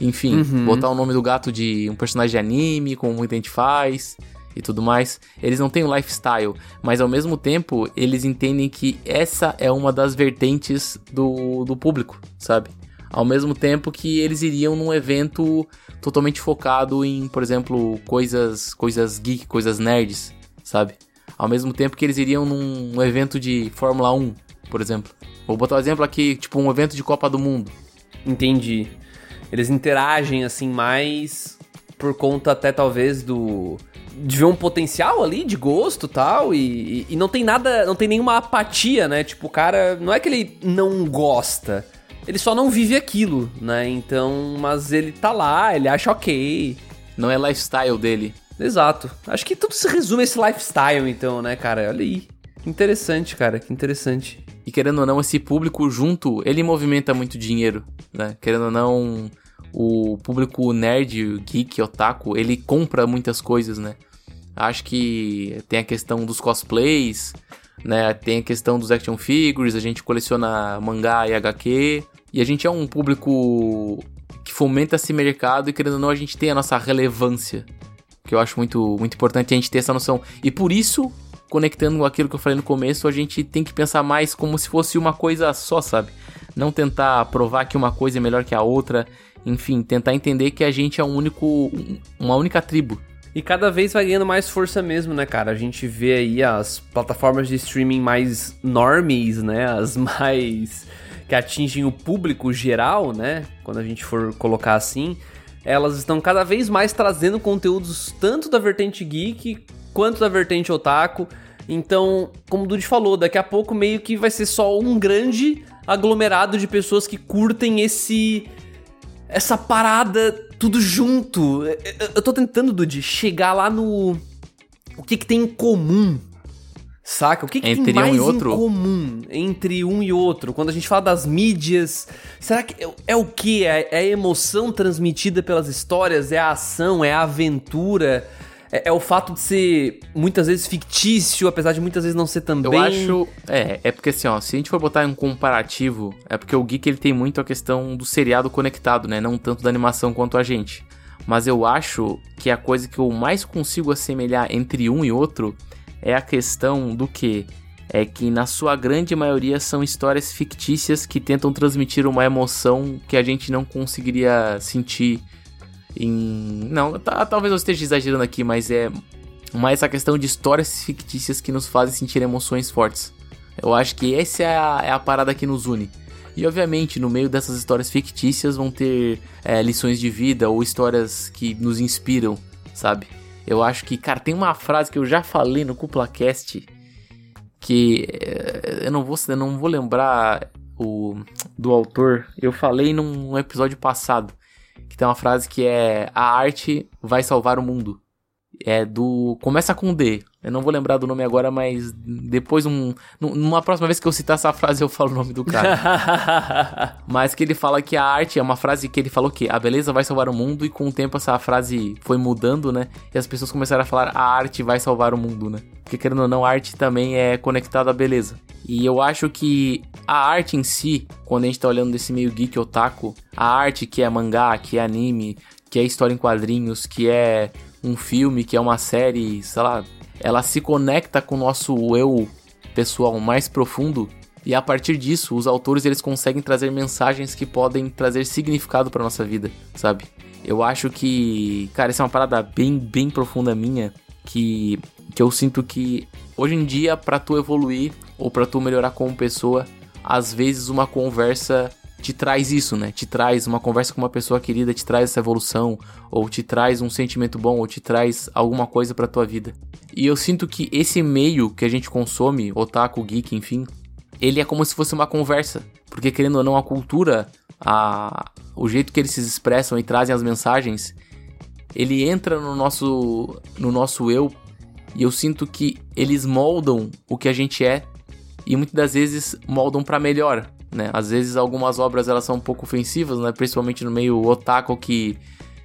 B: enfim, uhum. botar o nome do gato de um personagem de anime, como muita gente faz e tudo mais. Eles não têm o lifestyle, mas ao mesmo tempo eles entendem que essa é uma das vertentes do, do público, sabe? Ao mesmo tempo que eles iriam num evento totalmente focado em, por exemplo, coisas, coisas geek, coisas nerds, sabe? Ao mesmo tempo que eles iriam num evento de Fórmula 1, por exemplo. Vou botar um exemplo aqui, tipo um evento de Copa do Mundo.
C: Entendi. Eles interagem assim mais por conta até talvez do de ver um potencial ali de gosto tal e, e não tem nada, não tem nenhuma apatia, né? Tipo, o cara não é que ele não gosta, ele só não vive aquilo, né? Então, mas ele tá lá, ele acha ok.
B: Não é lifestyle dele.
C: Exato. Acho que tudo se resume a esse lifestyle, então, né, cara? Olha aí. Que interessante, cara, que interessante.
B: E querendo ou não, esse público junto, ele movimenta muito dinheiro, né? Querendo ou não, o público nerd, geek, otaku, ele compra muitas coisas, né? Acho que tem a questão dos cosplays, né? Tem a questão dos action figures, a gente coleciona mangá e HQ. E a gente é um público que fomenta esse mercado e querendo ou não, a gente tem a nossa relevância. Que eu acho muito, muito importante a gente ter essa noção. E por isso, conectando com aquilo que eu falei no começo, a gente tem que pensar mais como se fosse uma coisa só, sabe? Não tentar provar que uma coisa é melhor que a outra enfim, tentar entender que a gente é um único, uma única tribo.
C: E cada vez vai ganhando mais força mesmo, né, cara? A gente vê aí as plataformas de streaming mais normies, né? As mais que atingem o público geral, né? Quando a gente for colocar assim, elas estão cada vez mais trazendo conteúdos tanto da vertente geek quanto da vertente otaku. Então, como o Dude falou, daqui a pouco meio que vai ser só um grande aglomerado de pessoas que curtem esse essa parada tudo junto. Eu tô tentando, Dude, chegar lá no. O que que tem em comum? Saca? O que, que entre tem mais um e outro? em comum entre um e outro? Quando a gente fala das mídias, será que é, é o que? É, é a emoção transmitida pelas histórias? É a ação? É a aventura? É, é, o fato de ser muitas vezes fictício, apesar de muitas vezes não ser também.
B: Eu acho. É, é porque assim, ó, se a gente for botar um comparativo, é porque o Geek ele tem muito a questão do seriado conectado, né? Não tanto da animação quanto a gente. Mas eu acho que a coisa que eu mais consigo assemelhar entre um e outro é a questão do que é que na sua grande maioria são histórias fictícias que tentam transmitir uma emoção que a gente não conseguiria sentir em. Não, tá, talvez eu esteja exagerando aqui, mas é mais a questão de histórias fictícias que nos fazem sentir emoções fortes. Eu acho que essa é a, é a parada que nos une. E obviamente, no meio dessas histórias fictícias vão ter é, lições de vida ou histórias que nos inspiram, sabe? Eu acho que, cara, tem uma frase que eu já falei no CuplaCast que é, eu não vou, eu não vou lembrar o, do autor. Eu falei num episódio passado tem uma frase que é: A arte vai salvar o mundo. É do. Começa com D. Eu não vou lembrar do nome agora, mas depois, um, numa próxima vez que eu citar essa frase, eu falo o nome do cara. mas que ele fala que a arte é uma frase que ele falou que a beleza vai salvar o mundo, e com o tempo essa frase foi mudando, né? E as pessoas começaram a falar a arte vai salvar o mundo, né? Porque querendo ou não, a arte também é conectada à beleza. E eu acho que a arte em si, quando a gente tá olhando desse meio geek otaku, a arte que é mangá, que é anime, que é história em quadrinhos, que é um filme, que é uma série, sei lá, ela se conecta com o nosso eu pessoal mais profundo e a partir disso, os autores eles conseguem trazer mensagens que podem trazer significado para nossa vida, sabe? Eu acho que, cara, essa é uma parada bem, bem profunda minha que que eu sinto que hoje em dia para tu evoluir ou para tu melhorar como pessoa, às vezes uma conversa te traz isso, né? Te traz uma conversa com uma pessoa querida, te traz essa evolução, ou te traz um sentimento bom, ou te traz alguma coisa pra tua vida. E eu sinto que esse meio que a gente consome, otaku, geek, enfim, ele é como se fosse uma conversa. Porque querendo ou não, a cultura, a, o jeito que eles se expressam e trazem as mensagens, ele entra no nosso, no nosso eu e eu sinto que eles moldam o que a gente é e muitas das vezes moldam para melhor né? Às vezes algumas obras elas são um pouco ofensivas, né? Principalmente no meio otaku que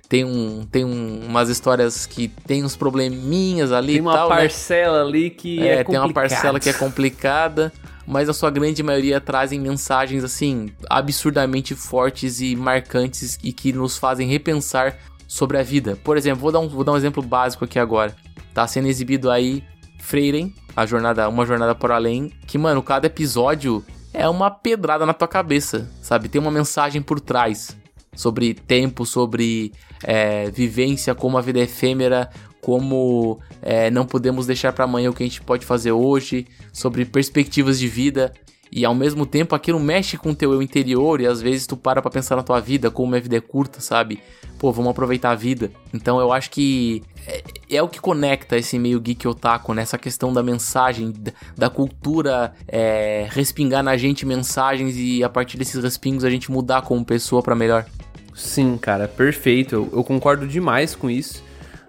B: tem, um, tem um, umas histórias que tem uns probleminhas ali
C: tem uma
B: tal,
C: né? parcela né? ali que é, é
B: tem uma parcela que é complicada mas a sua grande maioria trazem mensagens assim absurdamente fortes e marcantes e que nos fazem repensar sobre a vida. Por exemplo, vou dar um, vou dar um exemplo básico aqui agora. Tá sendo exibido aí Freiren, a jornada, uma jornada por além, que mano, cada episódio é uma pedrada na tua cabeça, sabe? Tem uma mensagem por trás sobre tempo, sobre é, vivência, como a vida é efêmera, como é, não podemos deixar para amanhã o que a gente pode fazer hoje, sobre perspectivas de vida. E ao mesmo tempo aquilo mexe com o teu eu interior e às vezes tu para pra pensar na tua vida, como a vida é curta, sabe? Pô, vamos aproveitar a vida. Então eu acho que é, é o que conecta esse meio geek otaku, nessa né? questão da mensagem, da cultura é, respingar na gente mensagens e a partir desses respingos a gente mudar como pessoa para melhor.
C: Sim, cara, perfeito. Eu, eu concordo demais com isso.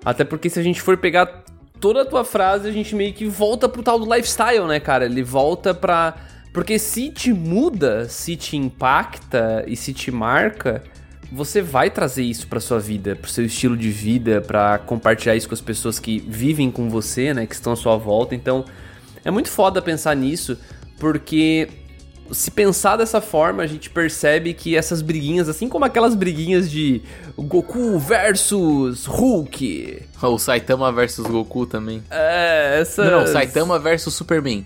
C: Até porque se a gente for pegar toda a tua frase, a gente meio que volta pro tal do lifestyle, né, cara? Ele volta pra porque se te muda, se te impacta e se te marca, você vai trazer isso para sua vida, pro seu estilo de vida, para compartilhar isso com as pessoas que vivem com você, né, que estão à sua volta. Então, é muito foda pensar nisso, porque se pensar dessa forma, a gente percebe que essas briguinhas, assim como aquelas briguinhas de Goku versus Hulk.
B: Ou Saitama versus Goku também.
C: É, essa.
B: Não, Saitama versus Superman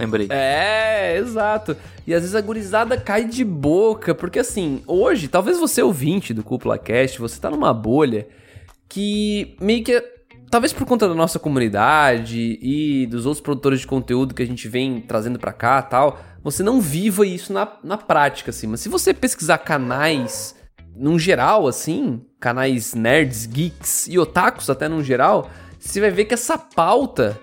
B: lembrei.
C: É, exato. E às vezes a gurizada cai de boca, porque assim, hoje, talvez você ouvinte do Cúpula Cast, você tá numa bolha que meio que talvez por conta da nossa comunidade e dos outros produtores de conteúdo que a gente vem trazendo para cá tal, você não viva isso na, na prática, assim. Mas se você pesquisar canais, num geral, assim, canais nerds, geeks e otakus até num geral, você vai ver que essa pauta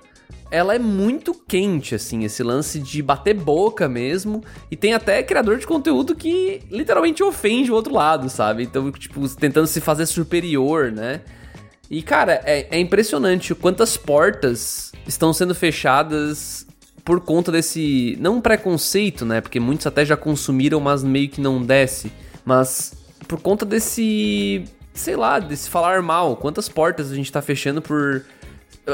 C: ela é muito quente, assim, esse lance de bater boca mesmo. E tem até criador de conteúdo que literalmente ofende o outro lado, sabe? Então, tipo, tentando se fazer superior, né? E, cara, é, é impressionante quantas portas estão sendo fechadas por conta desse. Não um preconceito, né? Porque muitos até já consumiram, mas meio que não desce. Mas por conta desse. Sei lá, desse falar mal. Quantas portas a gente tá fechando por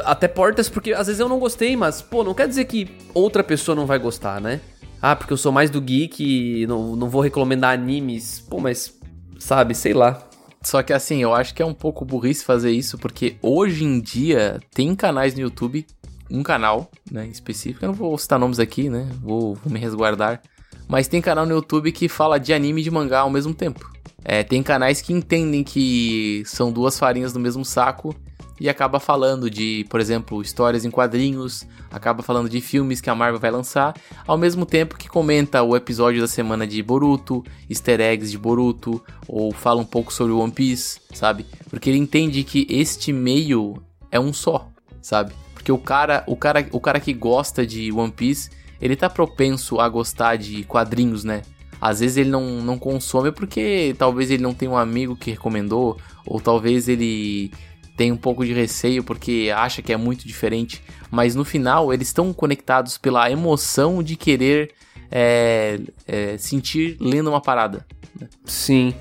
C: até portas, porque às vezes eu não gostei, mas, pô, não quer dizer que outra pessoa não vai gostar, né? Ah, porque eu sou mais do geek e não, não vou recomendar animes. Pô, mas, sabe, sei lá.
B: Só que assim, eu acho que é um pouco burrice fazer isso, porque hoje em dia tem canais no YouTube, um canal, né, específico, eu não vou citar nomes aqui, né, vou, vou me resguardar, mas tem canal no YouTube que fala de anime e de mangá ao mesmo tempo. É, tem canais que entendem que são duas farinhas do mesmo saco e acaba falando de, por exemplo, histórias em quadrinhos, acaba falando de filmes que a Marvel vai lançar, ao mesmo tempo que comenta o episódio da semana de Boruto, easter eggs de Boruto, ou fala um pouco sobre One Piece, sabe? Porque ele entende que este meio é um só, sabe? Porque o cara, o cara, o cara que gosta de One Piece, ele tá propenso a gostar de quadrinhos, né? Às vezes ele não, não consome porque talvez ele não tenha um amigo que recomendou, ou talvez ele tem um pouco de receio porque acha que é muito diferente, mas no final eles estão conectados pela emoção de querer é, é, sentir lendo uma parada.
C: Né? Sim.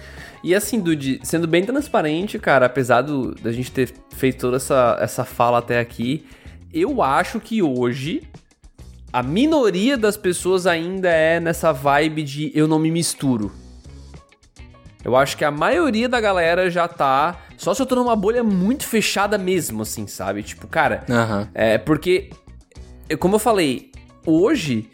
C: E assim, Dude, sendo bem transparente, cara, apesar do, da gente ter feito toda essa, essa fala até aqui, eu acho que hoje a minoria das pessoas ainda é nessa vibe de eu não me misturo. Eu acho que a maioria da galera já tá. Só se eu tô numa bolha muito fechada mesmo, assim, sabe? Tipo, cara.
B: Uhum.
C: É porque. Como eu falei, hoje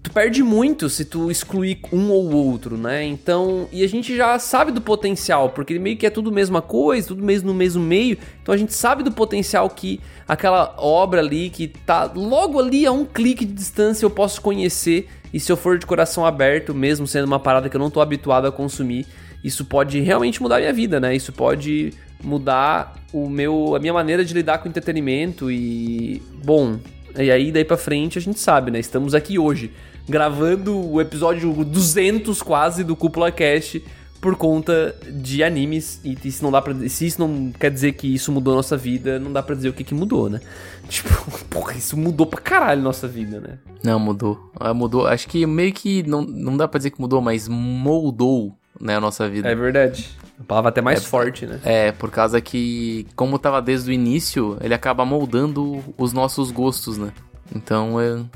C: tu perde muito se tu excluir um ou outro, né? Então, e a gente já sabe do potencial, porque meio que é tudo mesma coisa, tudo mesmo no mesmo meio. Então a gente sabe do potencial que aquela obra ali que tá logo ali a um clique de distância eu posso conhecer e se eu for de coração aberto, mesmo sendo uma parada que eu não tô habituado a consumir, isso pode realmente mudar a minha vida, né? Isso pode mudar o meu a minha maneira de lidar com entretenimento e bom, e aí daí para frente a gente sabe, né? Estamos aqui hoje gravando o episódio 200 quase do Cúpula Cast por conta de animes e se não dá para se isso não quer dizer que isso mudou a nossa vida, não dá para dizer o que que mudou, né? Tipo, porra, isso mudou pra caralho nossa vida, né?
B: Não, mudou. Ah, mudou. Acho que meio que não, não dá para dizer que mudou, mas moldou, né, a nossa vida.
C: É verdade. A palavra até mais é, forte, né?
B: É, por causa que como tava desde o início, ele acaba moldando os nossos gostos, né? Então, eu,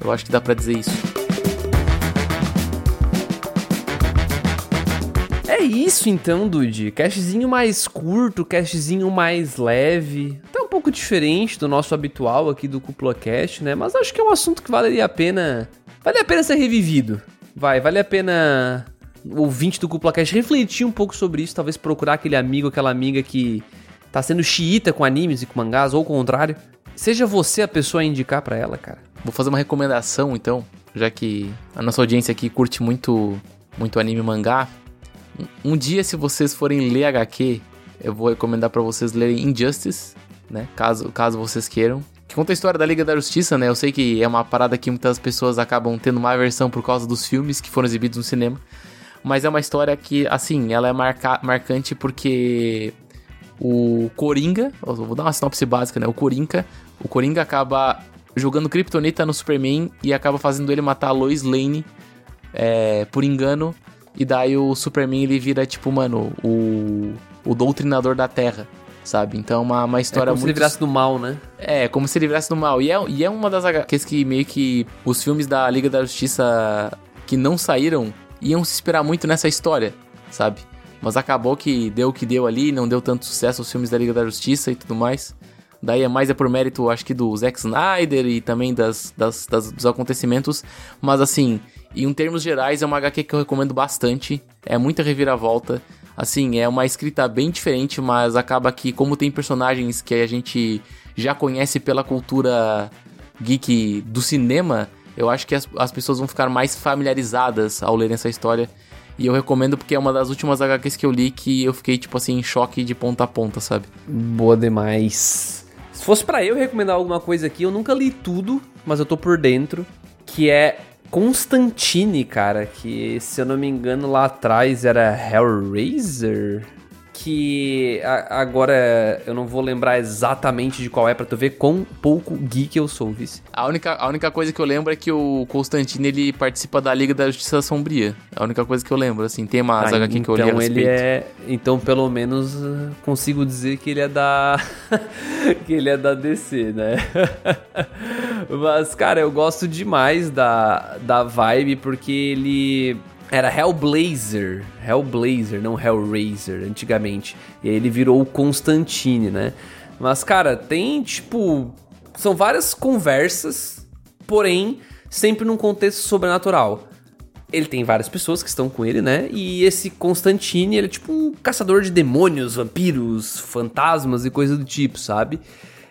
B: eu acho que dá para dizer isso.
C: É isso então, Dude. Castzinho mais curto, castzinho mais leve. Até um pouco diferente do nosso habitual aqui do Cúpula Cast, né? Mas acho que é um assunto que valeria a pena. Vale a pena ser revivido. Vai, vale a pena ouvinte do Cúpula Cast refletir um pouco sobre isso. Talvez procurar aquele amigo, aquela amiga que tá sendo xiita com animes e com mangás, ou o contrário. Seja você a pessoa a indicar para ela, cara.
B: Vou fazer uma recomendação então, já que a nossa audiência aqui curte muito, muito anime e mangá. Um dia, se vocês forem ler HQ, eu vou recomendar para vocês lerem Injustice, né? Caso, caso vocês queiram. Que conta a história da Liga da Justiça, né? Eu sei que é uma parada que muitas pessoas acabam tendo uma aversão por causa dos filmes que foram exibidos no cinema. Mas é uma história que, assim, ela é marca marcante porque o Coringa, vou dar uma sinopse básica, né? O Coringa, o Coringa acaba jogando Kryptonita no Superman e acaba fazendo ele matar a Lois Lane é, por engano e daí o Superman ele vira, tipo, mano, o, o doutrinador da Terra, sabe? Então é uma, uma história
C: é como
B: muito.
C: se ele virasse do mal, né?
B: É, como se ele virasse do mal. E é, e é uma das HQs que meio que os filmes da Liga da Justiça que não saíram iam se esperar muito nessa história, sabe? Mas acabou que deu o que deu ali, não deu tanto sucesso os filmes da Liga da Justiça e tudo mais. Daí é mais é por mérito, acho que do Zack Snyder e também das, das, das, dos acontecimentos. Mas assim, em termos gerais, é uma HQ que eu recomendo bastante. É muita reviravolta. Assim, é uma escrita bem diferente, mas acaba que, como tem personagens que a gente já conhece pela cultura geek do cinema, eu acho que as, as pessoas vão ficar mais familiarizadas ao lerem essa história. E eu recomendo porque é uma das últimas HQs que eu li que eu fiquei, tipo assim, em choque de ponta a ponta, sabe?
C: Boa demais. Se fosse para eu recomendar alguma coisa aqui, eu nunca li tudo, mas eu tô por dentro, que é Constantine, cara, que se eu não me engano lá atrás era Hellraiser que a, agora eu não vou lembrar exatamente de qual é para tu ver quão pouco geek eu sou, vice.
B: A única, a única coisa que eu lembro é que o Constantine ele participa da Liga da Justiça Sombria. A única coisa que eu lembro, assim, tem uma ah, HQ
C: então
B: que eu li a
C: então ele é, então pelo menos uh, consigo dizer que ele é da que ele é da DC, né? Mas cara, eu gosto demais da da vibe porque ele era Hellblazer, Hellblazer, não Hellraiser, antigamente. E aí ele virou o Constantine, né? Mas, cara, tem, tipo... São várias conversas, porém, sempre num contexto sobrenatural. Ele tem várias pessoas que estão com ele, né? E esse Constantine, ele é tipo um caçador de demônios, vampiros, fantasmas e coisa do tipo, sabe?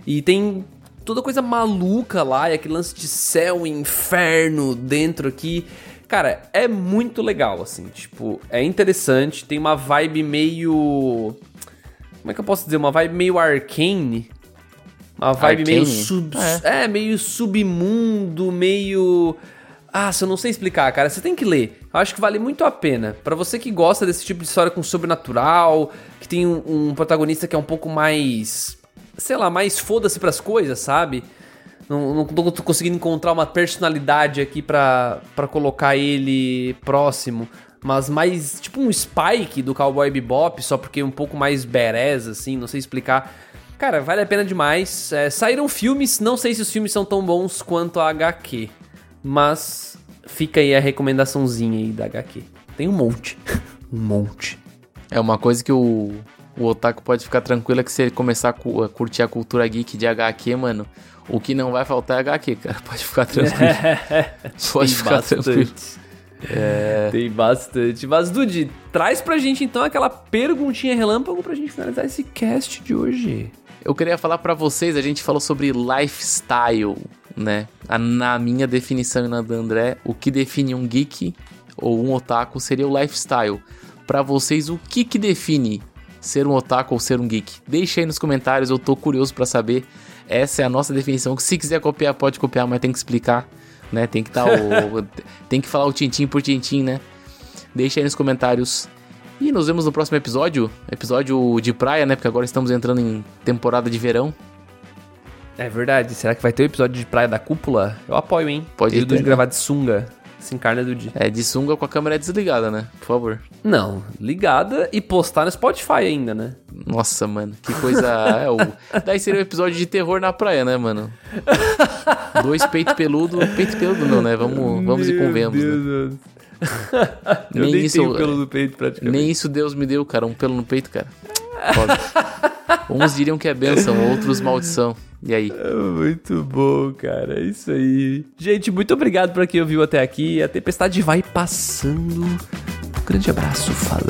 C: E tem toda coisa maluca lá, e aquele lance de céu e inferno dentro aqui. Cara, é muito legal, assim. Tipo, é interessante. Tem uma vibe meio. Como é que eu posso dizer? Uma vibe meio arcane. Uma vibe arcane? meio sub. É. é. meio submundo, meio. Ah, eu não sei explicar, cara. Você tem que ler. Eu acho que vale muito a pena. Para você que gosta desse tipo de história com sobrenatural, que tem um, um protagonista que é um pouco mais. sei lá, mais foda-se pras coisas, sabe? Não, não tô conseguindo encontrar uma personalidade aqui pra colocar ele próximo. Mas mais tipo um Spike do Cowboy Bebop, só porque é um pouco mais badass, assim, não sei explicar. Cara, vale a pena demais. É, saíram filmes, não sei se os filmes são tão bons quanto a HQ. Mas fica aí a recomendaçãozinha aí da HQ. Tem um monte. um monte.
B: É uma coisa que o, o Otaku pode ficar tranquilo é que se ele começar a curtir a cultura geek de HQ, mano, o que não vai faltar é HQ, cara. Pode ficar tranquilo. pode ficar bastante. tranquilo.
C: É... Tem bastante. Mas, Dude, traz pra gente então aquela perguntinha relâmpago pra gente finalizar esse cast de hoje.
B: Eu queria falar para vocês, a gente falou sobre lifestyle, né? Na minha definição e na do André, o que define um geek ou um otaku seria o lifestyle. Para vocês, o que que define ser um otaku ou ser um geek? Deixa aí nos comentários, eu tô curioso para saber. Essa é a nossa definição. Se quiser copiar, pode copiar, mas tem que explicar, né? Tem que tá o tem que falar o tintim por tintim, né? Deixa aí nos comentários e nos vemos no próximo episódio. Episódio de praia, né? Porque agora estamos entrando em temporada de verão.
C: É verdade. Será que vai ter o episódio de praia da cúpula? Eu apoio, hein?
B: Pode
C: ter. de gravar de sunga. Se encarna do dia.
B: É, de sunga com a câmera desligada, né? Por favor.
C: Não, ligada e postar no Spotify ainda, né?
B: Nossa, mano, que coisa. é, o... Daí seria um episódio de terror na praia, né, mano? Dois peito peludo. Peito peludo não, né? Vamos, vamos e convenhamos. Né?
C: eu nem, nem isso, tenho pelo no peito praticamente.
B: Nem isso Deus me deu, cara. Um pelo no peito, cara. Uns diriam que é bênção, outros maldição. E aí?
C: É muito bom, cara. É isso aí. Gente, muito obrigado por quem ouviu até aqui. A tempestade vai passando. Um grande abraço, falou.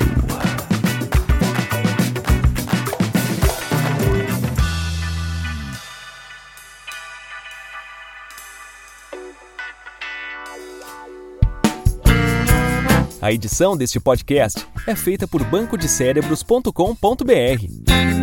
D: A edição deste podcast é feita por bancodecérebros.com.br.